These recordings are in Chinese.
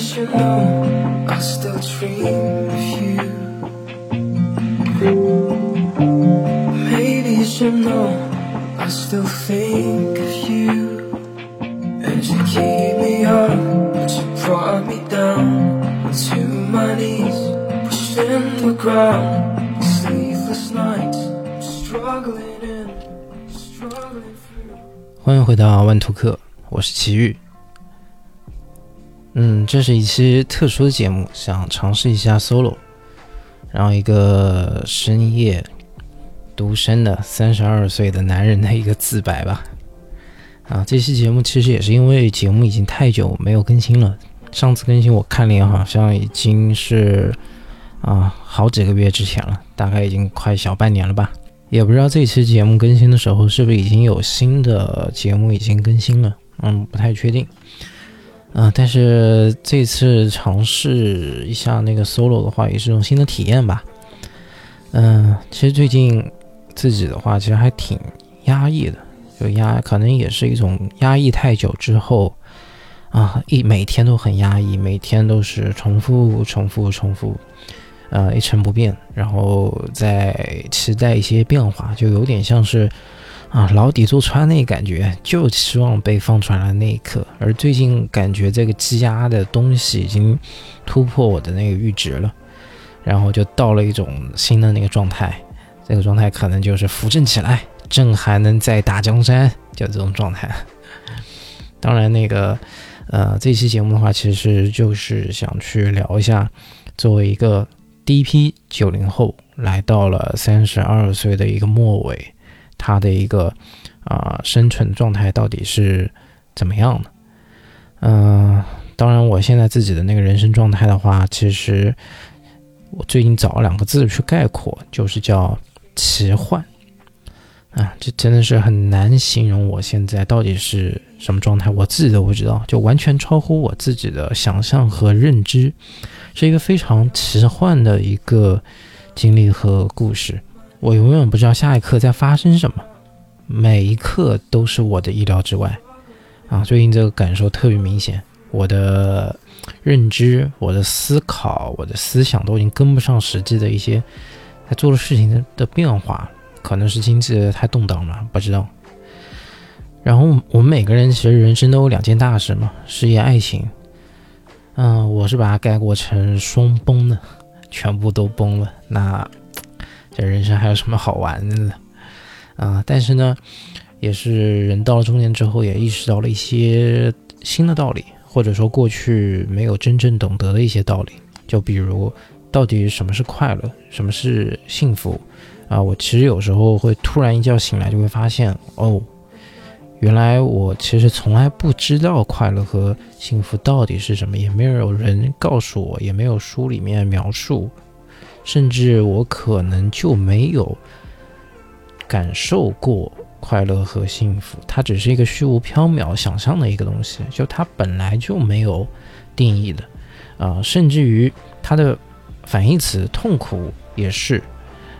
should know I still dream of you. Maybe you should know I still think of you. And you keep me up, but you brought me down to my knees, pushing the ground. Sleepless nights, struggling in, struggling through. 欢迎回到万图克，我是奇遇。 嗯，这是一期特殊的节目，想尝试一下 solo，然后一个深夜独身的三十二岁的男人的一个自白吧。啊，这期节目其实也是因为节目已经太久没有更新了，上次更新我看了好像已经是啊好几个月之前了，大概已经快小半年了吧。也不知道这期节目更新的时候是不是已经有新的节目已经更新了，嗯，不太确定。嗯、但是这次尝试一下那个 solo 的话，也是一种新的体验吧。嗯、其实最近自己的话，其实还挺压抑的，就压，可能也是一种压抑太久之后啊，一每天都很压抑，每天都是重复、重复、重复，呃，一成不变，然后再期待一些变化，就有点像是啊牢底坐穿那感觉，就希望被放出来的那一刻。而最近感觉这个积压的东西已经突破我的那个阈值了，然后就到了一种新的那个状态，这个状态可能就是扶正起来，朕还能再打江山，就这种状态。当然，那个呃，这期节目的话，其实就是想去聊一下，作为一个第一批九零后来到了三十二岁的一个末尾，他的一个啊、生存状态到底是怎么样的？嗯、当然，我现在自己的那个人生状态的话，其实我最近找了两个字去概括，就是叫奇幻。啊，这真的是很难形容我现在到底是什么状态，我自己都不知道，就完全超乎我自己的想象和认知，是一个非常奇幻的一个经历和故事。我永远不知道下一刻在发生什么，每一刻都是我的意料之外。啊，最近这个感受特别明显，我的认知、我的思考、我的思想都已经跟不上实际的一些在做的事情的的变化。可能是经济太动荡了，不知道。然后我们每个人其实人生都有两件大事嘛，事业、爱情。嗯、我是把它概括成双崩的，全部都崩了。那这人生还有什么好玩的呢？啊、但是呢，也是人到了中年之后，也意识到了一些新的道理，或者说过去没有真正懂得的一些道理。就比如，到底什么是快乐，什么是幸福？啊，我其实有时候会突然一觉醒来，就会发现，哦，原来我其实从来不知道快乐和幸福到底是什么，也没有人告诉我，也没有书里面描述，甚至我可能就没有感受过快乐和幸福，它只是一个虚无缥缈想象的一个东西，就它本来就没有定义的，啊、甚至于它的反义词痛苦也是。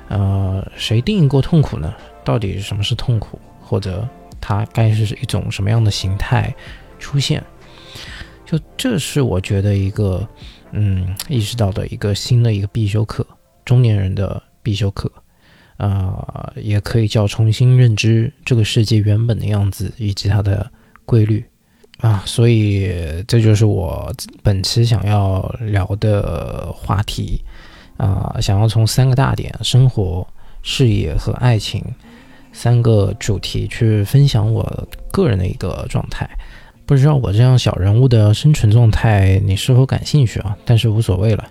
呃，谁定义过痛苦呢？到底什么是痛苦，或者它该是一种什么样的形态出现？就这是我觉得一个嗯意识到的一个新的一个必修课，中年人的必修课，啊、也可以叫重新认知这个世界原本的样子以及它的规律啊。所以这就是我本期想要聊的话题。啊、想要从三个大点——生活、事业和爱情三个主题去分享我个人的一个状态。不知道我这样小人物的生存状态你是否感兴趣啊？但是无所谓了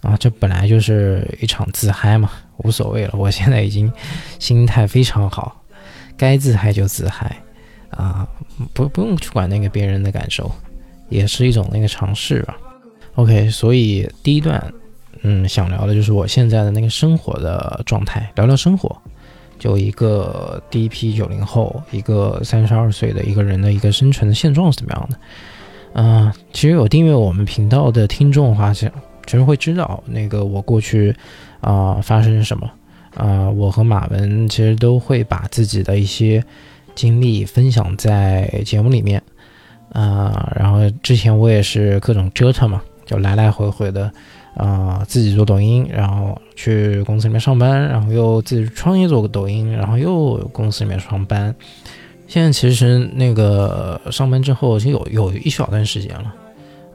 啊，这本来就是一场自嗨嘛，无所谓了。我现在已经心态非常好，该自嗨就自嗨啊，不不用去管那个别人的感受，也是一种那个尝试吧。OK，所以第一段。嗯，想聊的就是我现在的那个生活的状态，聊聊生活。就一个第一批九零后，一个三十二岁的一个人的一个生存的现状是怎么样的？嗯、其实有订阅我们频道的听众的话，其其实会知道那个我过去啊、发生什么啊、我和马文其实都会把自己的一些经历分享在节目里面。啊，然后之前我也是各种折腾嘛，就来来回回的，啊，自己做抖音，然后去公司里面上班，然后又自己创业做个抖音，然后又公司里面上班。现在其实那个上班之后，其实有有一小段时间了，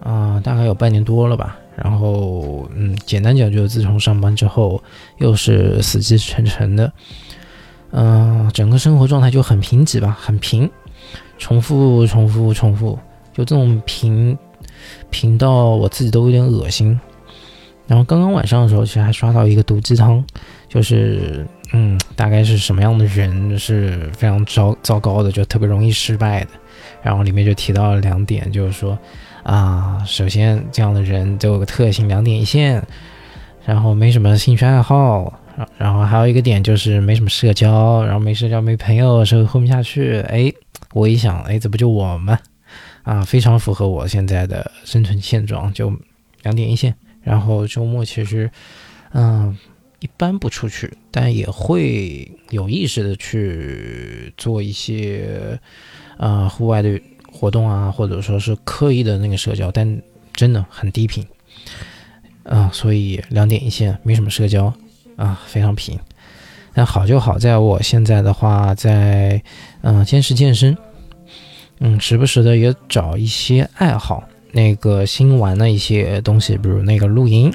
啊，大概有半年多了吧。然后，嗯，简单讲，就是自从上班之后，又是死气沉沉的，嗯，整个生活状态就很贫瘠吧，很平，重复，重复，重复，就这种平，平到我自己都有点恶心。然后刚刚晚上的时候，其实还刷到一个毒鸡汤，就是。嗯，大概是什么样的人是非常糟糟糕的，就特别容易失败的。然后里面就提到了两点，就是说啊，首先这样的人都有个特性，两点一线，然后没什么兴趣爱好，然后还有一个点就是没什么社交，然后没社交没朋友，社会混不下去。哎，我一想，哎，这不就我吗？啊，非常符合我现在的生存现状，就两点一线。然后周末其实，嗯。一般不出去，但也会有意识的去做一些，呃，户外的活动啊，或者说是刻意的那个社交，但真的很低频，啊，所以两点一线，没什么社交，啊，非常平。但好就好在我现在的话，在嗯坚持健身，嗯，时不时的也找一些爱好，那个新玩的一些东西，比如那个露营。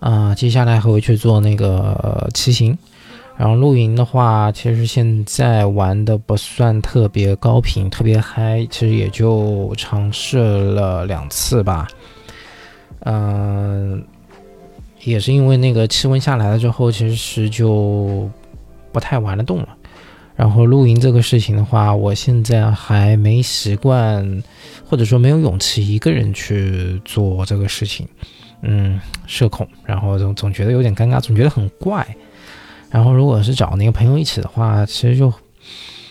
啊，接下来还会去做那个骑行，然后露营的话，其实现在玩的不算特别高频，特别嗨，其实也就尝试了两次吧。嗯，也是因为那个气温下来了之后，其实就不太玩得动了。然后露营这个事情的话，我现在还没习惯，或者说没有勇气一个人去做这个事情。嗯，社恐，然后总总觉得有点尴尬，总觉得很怪。然后如果是找那个朋友一起的话，其实就，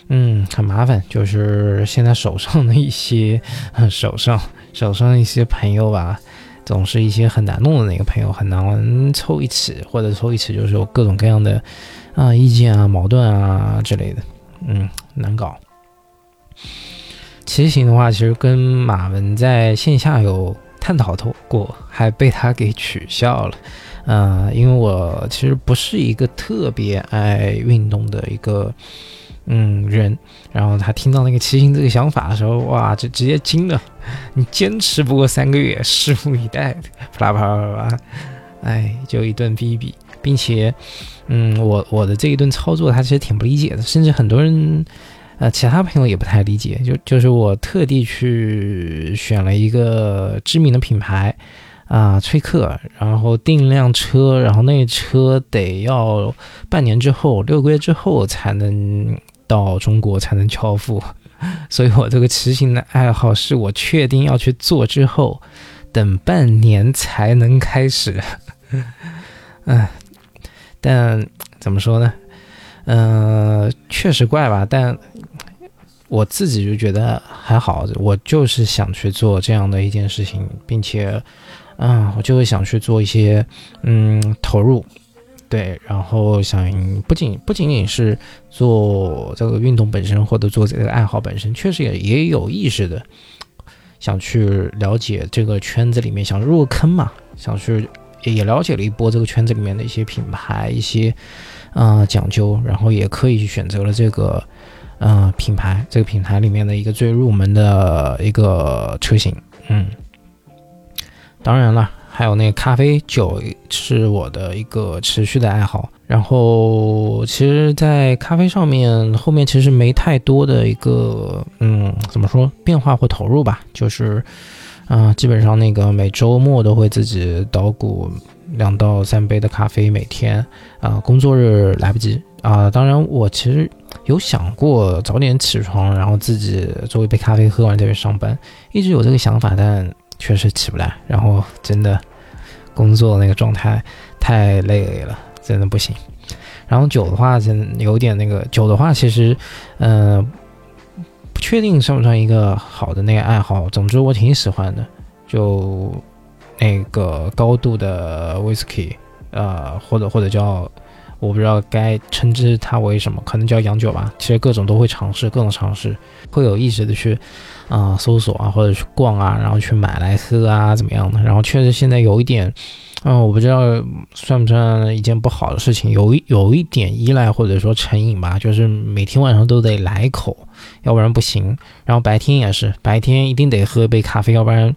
嗯，很麻烦。就是现在手上的一些，手上手上一些朋友吧，总是一些很难弄的那个朋友，很难凑一起，或者凑一起就是有各种各样的啊意见啊、矛盾啊之类的，嗯，难搞。骑行的话，其实跟马文在线下有。探讨过，还被他给取笑了，嗯，因为我其实不是一个特别爱运动的一个嗯人，然后他听到那个骑行这个想法的时候，哇，就直接惊了，你坚持不过三个月，拭目以待，啪啦啪啦啪啦，哎，就一顿逼逼，并且，嗯，我我的这一顿操作，他其实挺不理解的，甚至很多人。呃，其他朋友也不太理解，就就是我特地去选了一个知名的品牌，啊，崔克，然后订辆车，然后那车得要半年之后，六个月之后才能到中国才能交付，所以我这个骑行的爱好是我确定要去做之后，等半年才能开始，嗯，但怎么说呢？嗯，确实怪吧，但我自己就觉得还好。我就是想去做这样的一件事情，并且，嗯，我就会想去做一些，嗯，投入，对，然后想不仅不仅仅是做这个运动本身，或者做这个爱好本身，确实也也有意识的想去了解这个圈子里面，想入坑嘛，想去也了解了一波这个圈子里面的一些品牌，一些。啊，讲究，然后也可以去选择了这个，呃，品牌，这个品牌里面的一个最入门的一个车型，嗯，当然了，还有那个咖啡酒是我的一个持续的爱好，然后其实，在咖啡上面后面其实没太多的一个，嗯，怎么说变化或投入吧，就是，啊，基本上那个每周末都会自己捣鼓。两到三杯的咖啡每天，啊，工作日来不及啊。当然，我其实有想过早点起床，然后自己做一杯咖啡喝完再去上班，一直有这个想法，但确实起不来。然后真的工作那个状态太累了，真的不行。然后酒的话，真有点那个酒的话，其实，嗯，不确定算不算一个好的那个爱好。总之，我挺喜欢的，就。那个高度的 whisky，呃，或者或者叫，我不知道该称之它为什么，可能叫洋酒吧。其实各种都会尝试，各种尝试，会有意识的去，啊搜索啊，或者去逛啊，然后去买来喝啊，怎么样的？然后确实现在有一点，嗯，我不知道算不算一件不好的事情，有有一点依赖或者说成瘾吧，就是每天晚上都得来一口，要不然不行。然后白天也是，白天一定得喝一杯咖啡，要不然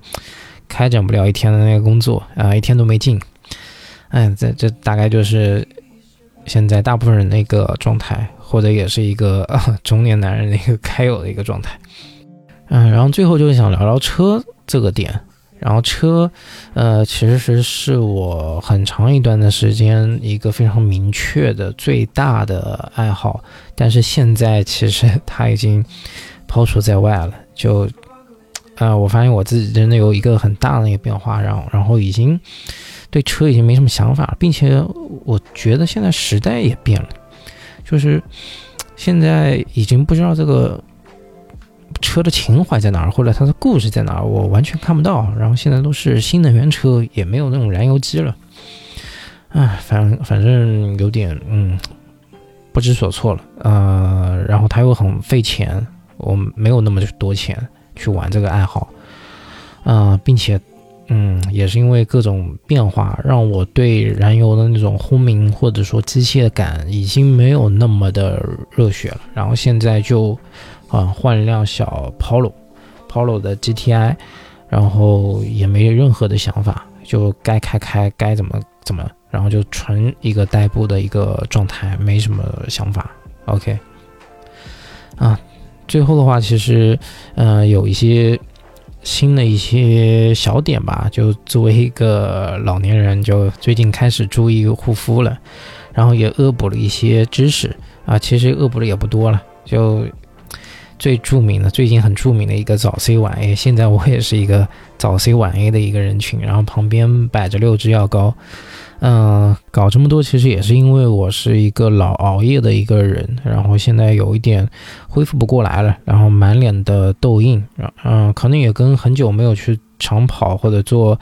开展不了一天的那个工作啊，一天都没劲。哎，这这大概就是现在大部分人的一个状态。或者也是一个 中年男人的一个该有的一个状态，嗯，然后最后就是想聊聊车这个点，然后车，呃，其实是我很长一段的时间一个非常明确的最大的爱好，但是现在其实它已经抛除在外了，就，呃，我发现我自己真的有一个很大的一个变化，然后然后已经对车已经没什么想法，并且我觉得现在时代也变了。就是现在已经不知道这个车的情怀在哪儿，或者它的故事在哪儿，我完全看不到。然后现在都是新能源车，也没有那种燃油机了。唉，反反正有点嗯不知所措了。呃，然后它又很费钱，我没有那么多钱去玩这个爱好。呃，并且。嗯，也是因为各种变化，让我对燃油的那种轰鸣或者说机械感已经没有那么的热血了。然后现在就，啊，换一辆小 Polo，Polo 的 GTI，然后也没任何的想法，就该开开，该怎么怎么，然后就纯一个代步的一个状态，没什么想法。OK，啊，最后的话，其实，嗯，有一些。新的一些小点吧，就作为一个老年人，就最近开始注意护肤了，然后也恶补了一些知识啊，其实恶补的也不多了，就最著名的，最近很著名的一个早 C 晚 A，现在我也是一个早 C 晚 A 的一个人群，然后旁边摆着六支药膏。嗯，搞这么多其实也是因为我是一个老熬夜的一个人，然后现在有一点恢复不过来了，然后满脸的痘印，嗯，可能也跟很久没有去长跑或者做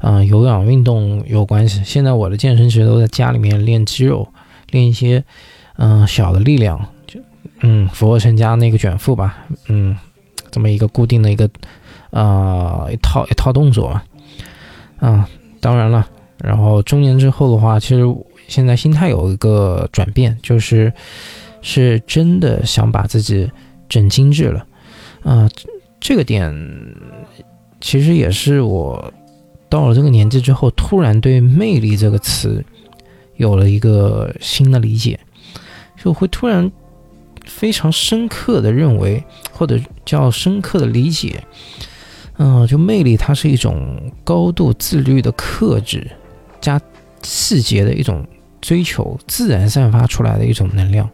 嗯有氧运动有关系。现在我的健身其实都在家里面练肌肉，练一些嗯小的力量，就嗯俯卧撑加那个卷腹吧，嗯，这么一个固定的一个呃一套一套动作吧，嗯，当然了。然后中年之后的话，其实现在心态有一个转变，就是是真的想把自己整精致了。啊，这个点其实也是我到了这个年纪之后，突然对“魅力”这个词有了一个新的理解，就会突然非常深刻的认为，或者叫深刻的理解，嗯，就魅力它是一种高度自律的克制。加细节的一种追求，自然散发出来的一种能量，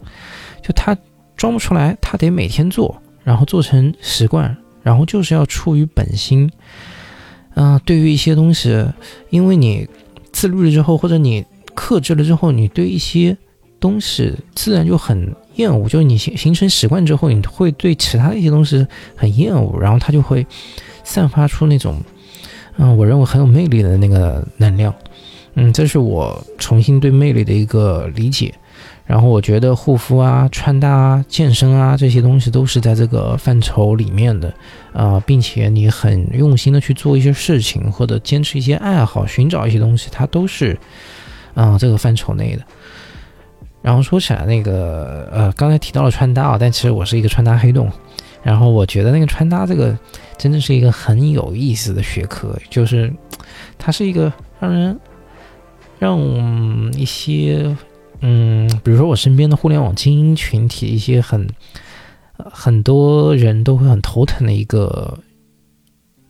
就他装不出来，他得每天做，然后做成习惯，然后就是要出于本心。嗯，对于一些东西，因为你自律了之后，或者你克制了之后，你对一些东西自然就很厌恶，就是你形形成习惯之后，你会对其他的一些东西很厌恶，然后它就会散发出那种，嗯，我认为很有魅力的那个能量。嗯，这是我重新对魅力的一个理解。然后我觉得护肤啊、穿搭啊、健身啊这些东西都是在这个范畴里面的啊，并且你很用心的去做一些事情，或者坚持一些爱好，寻找一些东西，它都是啊这个范畴内的。然后说起来，那个呃，刚才提到了穿搭啊，但其实我是一个穿搭黑洞。然后我觉得那个穿搭这个真的是一个很有意思的学科，就是它是一个让人。让一些，嗯，比如说我身边的互联网精英群体，一些很很多人都会很头疼的一个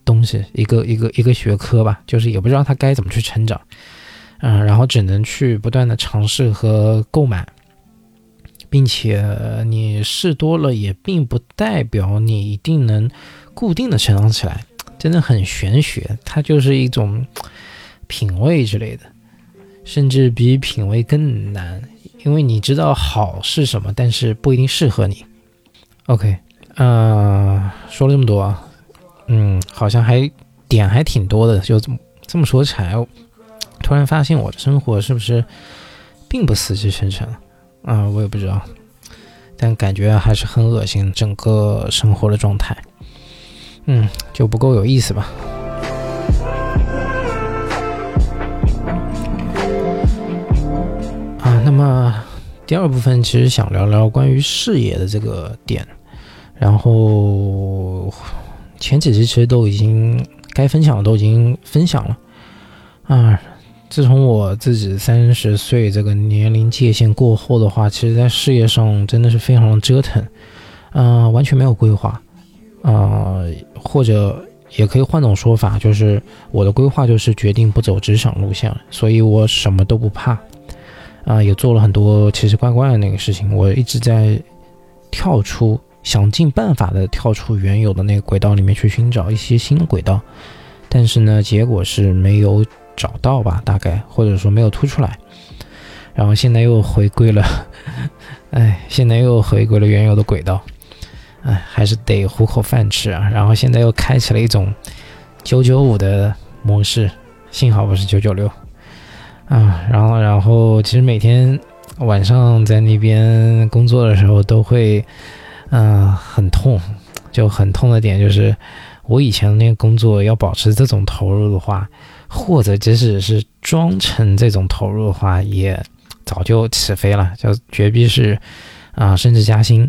东西，一个一个一个学科吧，就是也不知道他该怎么去成长，嗯，然后只能去不断的尝试和购买，并且你试多了，也并不代表你一定能固定的成长起来，真的很玄学，它就是一种品味之类的。甚至比品味更难，因为你知道好是什么，但是不一定适合你。OK，呃，说了这么多啊，嗯，好像还点还挺多的，就这么这么说起来，突然发现我的生活是不是并不死气沉沉啊？我也不知道，但感觉还是很恶心，整个生活的状态。嗯，就不够有意思吧。那么第二部分其实想聊聊关于事业的这个点，然后前几期其实都已经该分享的都已经分享了啊。自从我自己三十岁这个年龄界限过后的话，其实在事业上真的是非常的折腾，嗯，完全没有规划，啊，或者也可以换种说法，就是我的规划就是决定不走职场路线，所以我什么都不怕，啊，也做了很多奇奇怪怪的那个事情，我一直在跳出，想尽办法的跳出原有的那个轨道里面去寻找一些新的轨道，但是呢，结果是没有。找到吧，大概或者说没有突出来，然后现在又回归了，哎，现在又回归了原有的轨道，哎，还是得糊口饭吃啊。然后现在又开启了一种九九五的模式，幸好不是九九六啊。然后，然后其实每天晚上在那边工作的时候都会，嗯，很痛，就很痛的点就是我以前那个工作要保持这种投入的话。或者即使是装成这种投入的话，也早就起飞了，就绝逼是啊升职加薪，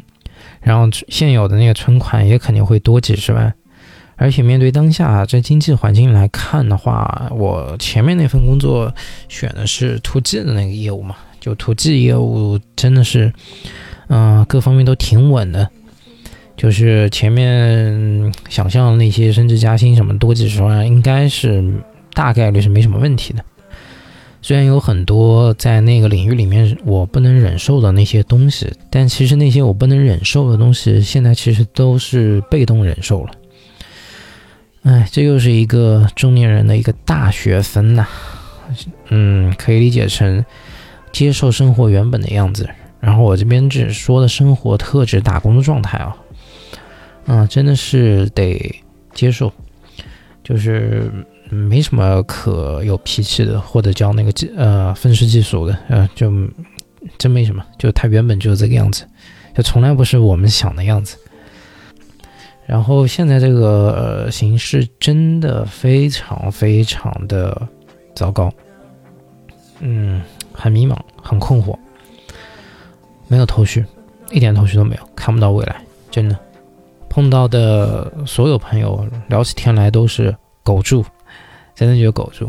然后现有的那个存款也肯定会多几十万。而且面对当下这经济环境来看的话，我前面那份工作选的是 to G 的那个业务嘛，就 to G 业务真的是嗯各方面都挺稳的，就是前面想象的那些升职加薪什么多几十万，应该是。大概率是没什么问题的，虽然有很多在那个领域里面我不能忍受的那些东西，但其实那些我不能忍受的东西，现在其实都是被动忍受了。哎，这又是一个中年人的一个大学分呐。嗯，可以理解成接受生活原本的样子。然后我这边只说的生活特指、打工的状态啊，嗯，真的是得接受，就是。没什么可有脾气的，或者叫那个技呃愤世嫉俗的，呃，就真没什么，就他原本就是这个样子，就从来不是我们想的样子。然后现在这个形势真的非常非常的糟糕，嗯，很迷茫，很困惑，没有头绪，一点头绪都没有，看不到未来，真的。碰到的所有朋友聊起天来都是苟住。真的就苟住，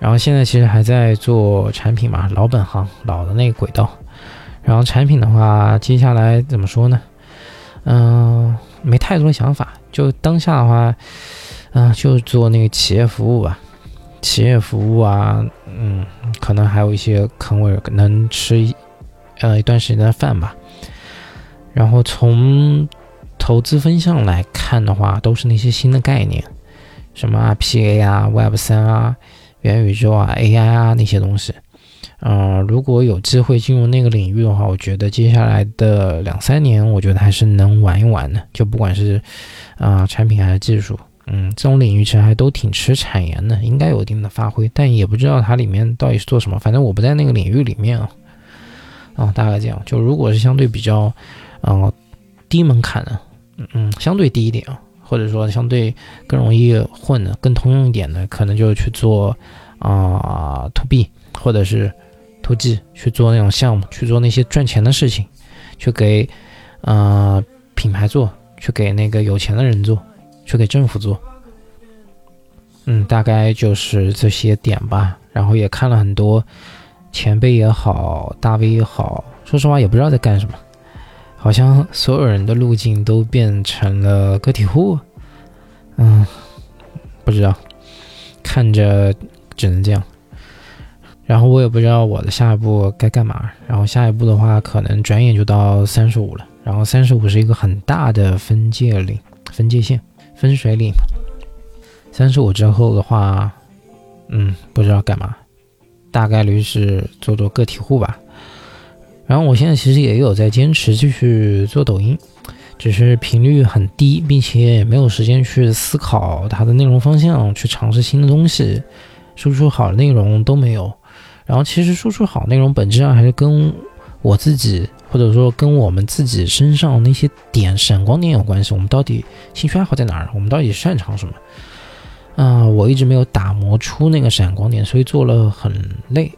然后现在其实还在做产品嘛，老本行，老的那个轨道。然后产品的话，接下来怎么说呢？嗯，没太多的想法。就当下的话，嗯，就做那个企业服务吧，企业服务啊，嗯，可能还有一些坑位能吃一呃一段时间的饭吧。然后从投资分项来看的话，都是那些新的概念。什么 RPA 啊、Web 三啊、元宇宙啊、AI 啊那些东西，嗯，如果有机会进入那个领域的话，我觉得接下来的两三年，我觉得还是能玩一玩的。就不管是啊产品还是技术，嗯，这种领域其实还都挺吃产研的，应该有一定的发挥。但也不知道它里面到底是做什么，反正我不在那个领域里面啊。啊，大概这样。就如果是相对比较，嗯，低门槛的，嗯嗯，相对低一点啊。或者说相对更容易混的、更通用一点的，可能就去做啊 to B 或者是突击去做那种项目，去做那些赚钱的事情，去给呃品牌做，去给那个有钱的人做，去给政府做。嗯，大概就是这些点吧。然后也看了很多前辈也好，大 V 也好，说实话也不知道在干什么。好像所有人的路径都变成了个体户，嗯，不知道，看着只能这样。然后我也不知道我的下一步该干嘛。然后下一步的话，可能转眼就到三十五了。然后三十五是一个很大的分界岭、分界线、分水岭。三十五之后的话，嗯，不知道干嘛，大概率是做做个体户吧。然后我现在其实也有在坚持继续做抖音，只是频率很低，并且也没有时间去思考它的内容方向，去尝试新的东西，输出好的内容都没有。然后其实输出好内容本质上还是跟我自己或者说跟我们自己身上那些点闪光点有关系。我们到底兴趣爱好在哪儿？我们到底擅长什么？嗯，我一直没有打磨出那个闪光点，所以做了很累。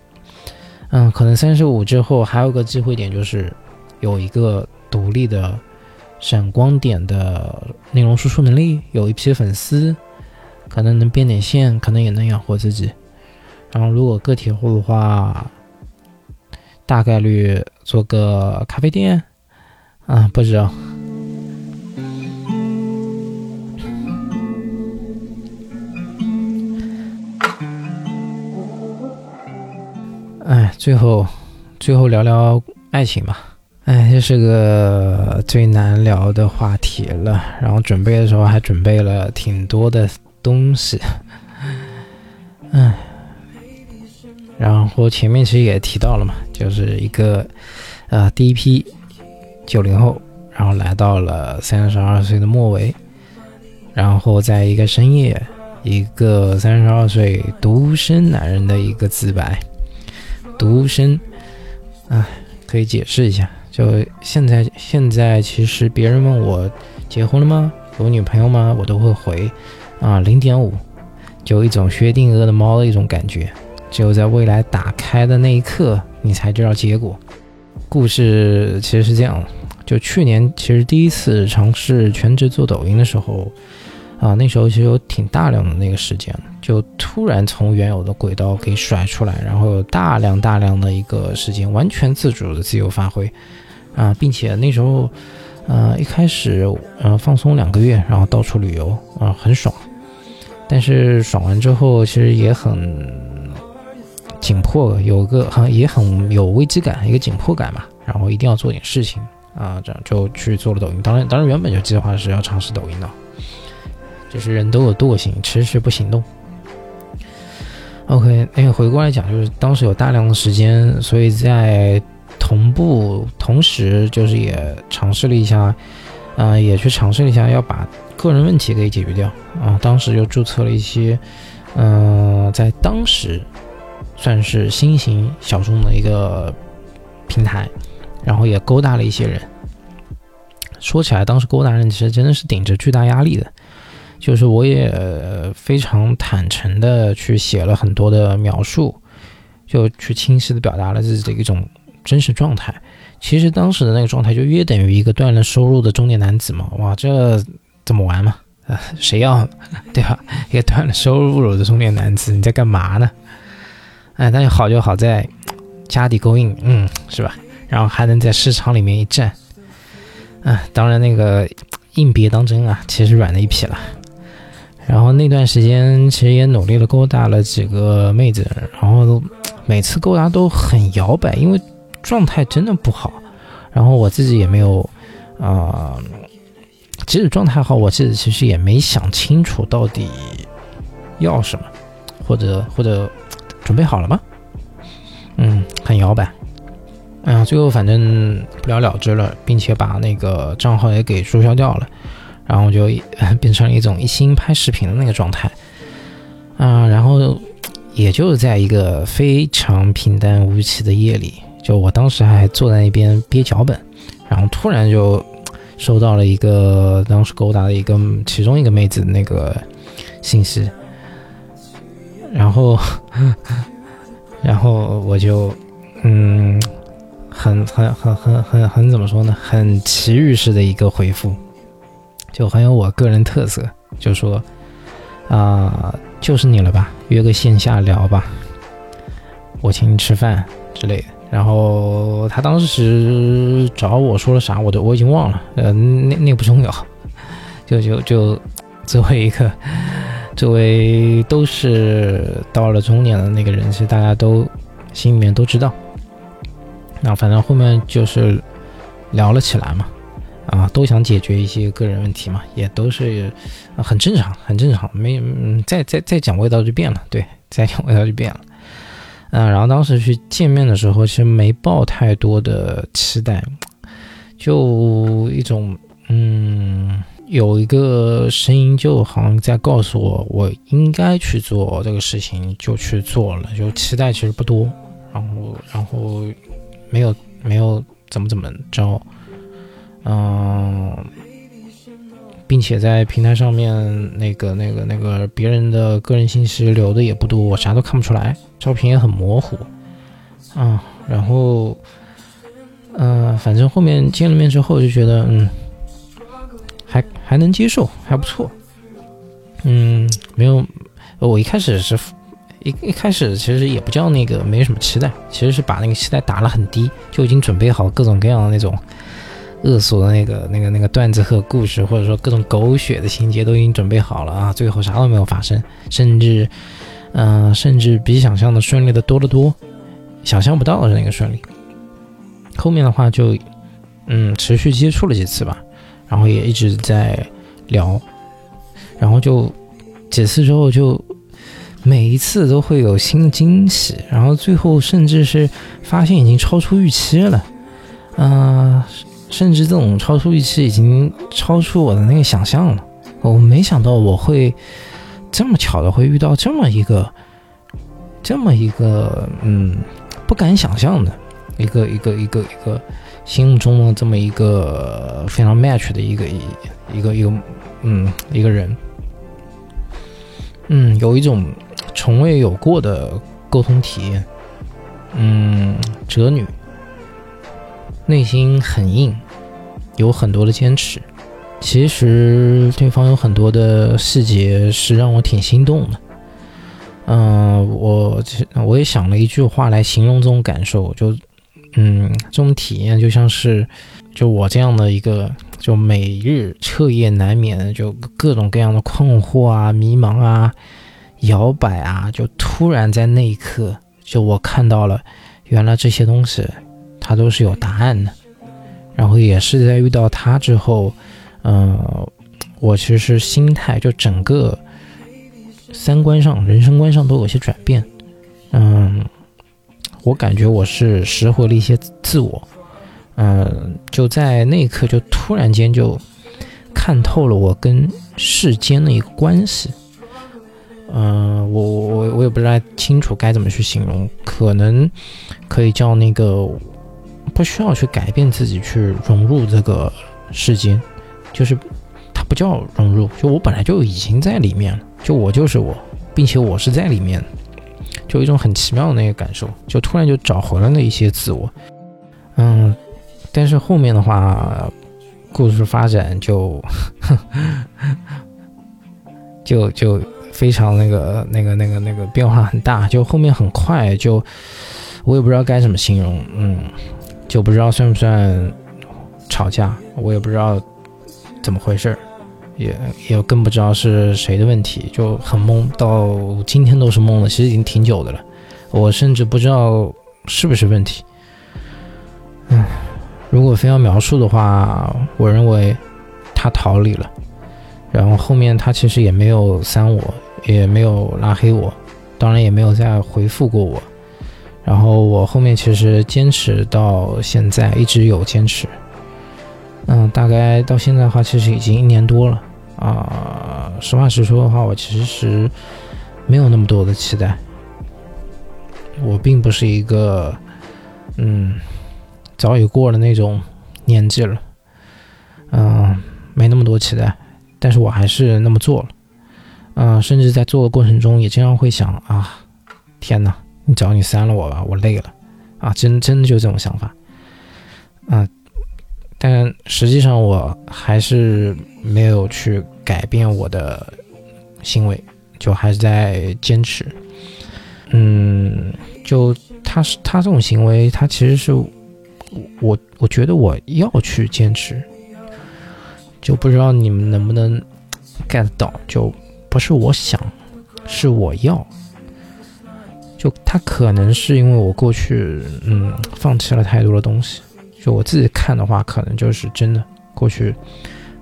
嗯，可能三十五之后还有个机会点，就是有一个独立的闪光点的内容输出能力，有一批粉丝，可能能变点现，可能也能养活自己。然后如果个体户的话，大概率做个咖啡店，啊，不知道。哎，最后，最后聊聊爱情吧。哎，这是个最难聊的话题了。然后准备的时候还准备了挺多的东西。哎，然后前面其实也提到了嘛，就是一个呃第一批九零后，然后来到了三十二岁的末尾，然后在一个深夜，一个三十二岁独身男人的一个自白。独身，哎，可以解释一下。就现在，现在其实别人问我结婚了吗？有女朋友吗？我都会回啊，零点五，就一种薛定谔的猫的一种感觉。只有在未来打开的那一刻，你才知道结果。故事其实是这样：就去年，其实第一次尝试全职做抖音的时候。啊，那时候其实有挺大量的那个时间，就突然从原有的轨道给甩出来，然后有大量大量的一个时间，完全自主的自由发挥，啊，并且那时候，呃，一开始呃放松两个月，然后到处旅游，啊，很爽，但是爽完之后其实也很紧迫，有个很也很有危机感，一个紧迫感嘛，然后一定要做点事情，啊，这样就去做了抖音，当然当然原本就计划是要尝试抖音的。就是人都有惰性，迟迟不行动。OK，那个回过来讲，就是当时有大量的时间，所以在同步同时，就是也尝试了一下，啊，也去尝试了一下要把个人问题给解决掉啊。当时就注册了一些，嗯，在当时算是新型小众的一个平台，然后也勾搭了一些人。说起来，当时勾搭人其实真的是顶着巨大压力的。就是我也非常坦诚的去写了很多的描述，就去清晰的表达了自己的一种真实状态。其实当时的那个状态就约等于一个断了收入的中年男子嘛，哇，这怎么玩嘛？呃，谁要对吧？一个断了收入的中年男子，你在干嘛呢？哎，但是好就好在家底够硬，嗯，是吧？然后还能在市场里面一站，啊，当然那个硬别当真啊，其实软的一批了。然后那段时间其实也努力的勾搭了几个妹子，然后每次勾搭都很摇摆，因为状态真的不好。然后我自己也没有，啊，即使状态好，我自己其实也没想清楚到底要什么，或者或者准备好了吗？嗯，很摇摆。哎呀，最后反正不了了之了，并且把那个账号也给注销掉了。然后就变成了一种一心拍视频的那个状态，啊，然后也就在一个非常平淡无奇的夜里，就我当时还坐在那边憋脚本，然后突然就收到了一个当时勾搭的一个其中一个妹子的那个信息，然后，然后我就嗯，很很很很很很怎么说呢，很奇遇式的一个回复。就很有我个人特色，就说，啊，就是你了吧，约个线下聊吧，我请你吃饭之类的。然后他当时找我说了啥，我都我已经忘了，呃，那那不重要，就就就作为一个作为都是到了中年的那个人，其实大家都心里面都知道。那反正后面就是聊了起来嘛。啊，都想解决一些个人问题嘛，也都是很正常，很正常。没，嗯，再再再讲味道就变了，对，再讲味道就变了。嗯，然后当时去见面的时候，其实没抱太多的期待，就一种，嗯，有一个声音就好像在告诉我，我应该去做这个事情，就去做了，就期待其实不多，然后，然后没有没有怎么怎么着，嗯，并且在平台上面那个那个那个别人的个人信息留的也不多，我啥都看不出来，照片也很模糊，啊，然后，嗯，反正后面见了面之后就觉得，嗯，还能接受，还不错，嗯，没有，我一开始是。一一开始其实也不叫那个没什么期待，其实是把那个期待打了很低，就已经准备好各种各样的那种恶俗的那个那个那个段子和故事，或者说各种狗血的情节都已经准备好了啊，最后啥都没有发生，甚至嗯，甚至比想象的顺利的多得多，想象不到的那个顺利。后面的话就嗯持续接触了几次吧，然后也一直在聊，然后就几次之后就。每一次都会有新的惊喜，然后最后甚至是发现已经超出预期了，嗯，甚至这种超出预期已经超出我的那个想象了。我没想到我会这么巧的会遇到这么一个，这么一个，嗯，不敢想象的一个一个一个一个心目中的这么一个非常 match 的一个一一个一个嗯一个人，嗯，有一种。从未有过的沟通体验，嗯，哲女，内心很硬，有很多的坚持。其实对方有很多的细节是让我挺心动的。嗯，我我也想了一句话来形容这种感受，就嗯，这种体验就像是就我这样的一个，就每日彻夜难眠，就各种各样的困惑啊、迷茫啊。摇摆啊，就突然在那一刻，就我看到了，原来这些东西它都是有答案的。然后也是在遇到他之后，嗯，我其实心态就整个三观上、人生观上都有些转变。嗯，我感觉我是拾回了一些自我。嗯，就在那一刻，就突然间就看透了我跟世间的一个关系。嗯，我我我我也不太清楚该怎么去形容，可能可以叫那个不需要去改变自己去融入这个世间，就是它不叫融入，就我本来就已经在里面了，就我就是我，并且我是在里面，就有一种很奇妙的那个感受，就突然就找回了那一些自我。嗯，但是后面的话，故事发展就就 就。非常那个那个那个那个变化很大，就后面很快就，我也不知道该怎么形容，嗯，就不知道算不算吵架，我也不知道怎么回事儿，也也更不知道是谁的问题，就很懵，到今天都是懵的，其实已经挺久的了，我甚至不知道是不是问题，嗯，如果非要描述的话，我认为他逃离了，然后后面他其实也没有删我。也没有拉黑我，当然也没有再回复过我。然后我后面其实坚持到现在，一直有坚持。嗯，大概到现在的话，其实已经一年多了啊。实话实说的话，我其实没有那么多的期待。我并不是一个嗯早已过了那种年纪了，嗯，没那么多期待，但是我还是那么做了。嗯，甚至在做的过程中也经常会想啊，天哪，你找你删了我吧，我累了，啊，真真的就这种想法，啊，但实际上我还是没有去改变我的行为，就还是在坚持，嗯，就他是他这种行为，他其实是我我觉得我要去坚持，就不知道你们能不能 get 到，就。不是我想，是我要。就他可能是因为我过去嗯放弃了太多的东西，就我自己看的话，可能就是真的过去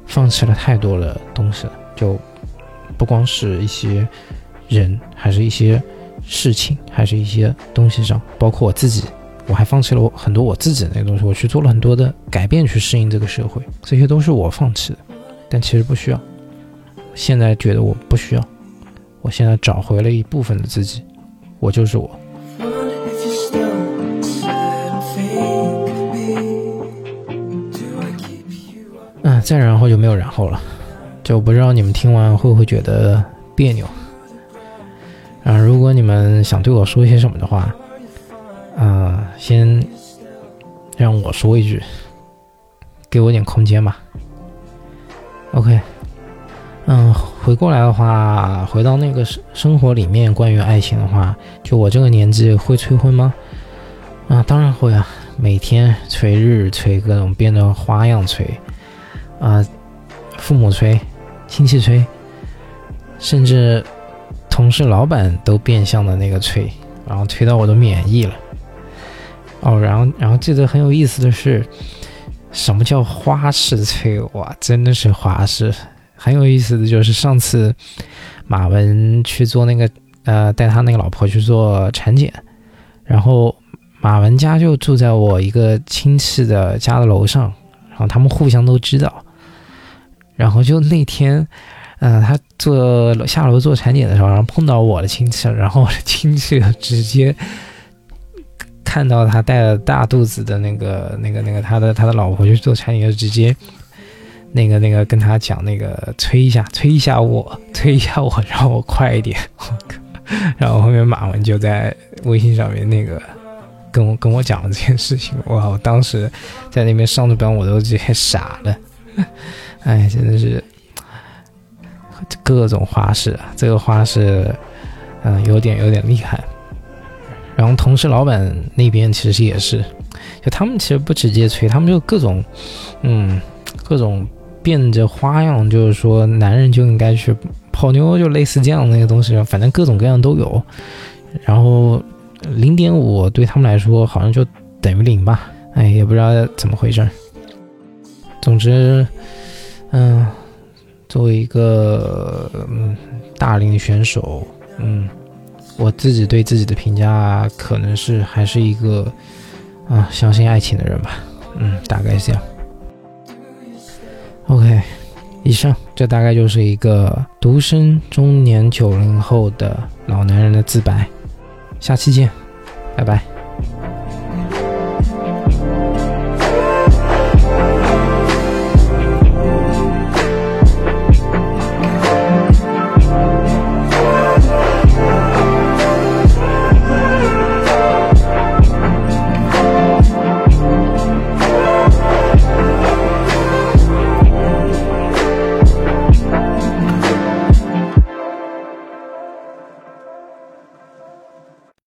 放弃了太多的东西了。就不光是一些人，还是一些事情，还是一些东西上，包括我自己，我还放弃了我很多我自己的那个东西，我去做了很多的改变去适应这个社会，这些都是我放弃的，但其实不需要。现在觉得我不需要，我现在找回了一部分的自己，我就是我。再然后就没有然后了，就不知道你们听完会不会觉得别扭。啊，如果你们想对我说些什么的话，啊，先让我说一句，给我点空间吧。OK，嗯，回过来的话，回到那个生生活里面，关于爱情的话，就我这个年纪会催婚吗？啊，当然会啊，每天催日催，各种变着花样催，啊，父母催，亲戚催，甚至。同事、老板都变相的那个催，然后催到我都免疫了。哦，然后，然后记得很有意思的是，什么叫花式催？哇，真的是花式。很有意思的就是上次马文去做那个，呃，带他那个老婆去做产检，然后马文家就住在我一个亲戚的家的楼上，然后他们互相都知道，然后就那天。嗯，他做下楼做产检的时候，然后碰到我的亲戚，然后我的亲戚直接看到他带了大肚子的那个、那个、那个他的他的老婆去做产检，就直接那个、那个跟他讲那个催一下，催一下我，催一下我，让我快一点。我靠 然后后面马文就在微信上面那个跟我跟我讲了这件事情，哇！我当时在那边上着班，我都直接傻了。哎，真的是。各种花式，这个花式，嗯，有点有点厉害。然后同事老板那边其实也是，就他们其实不直接催，他们就各种，嗯，各种变着花样，就是说男人就应该去泡妞，就类似这样那个东西，反正各种各样都有。然后零点五对他们来说好像就等于零吧，哎，也不知道怎么回事。总之，嗯。作为一个嗯大龄选手，嗯，我自己对自己的评价可能是还是一个啊相信爱情的人吧，嗯，大概是这样。OK，以上这大概就是一个独身中年九零后的老男人的自白，下期见，拜拜。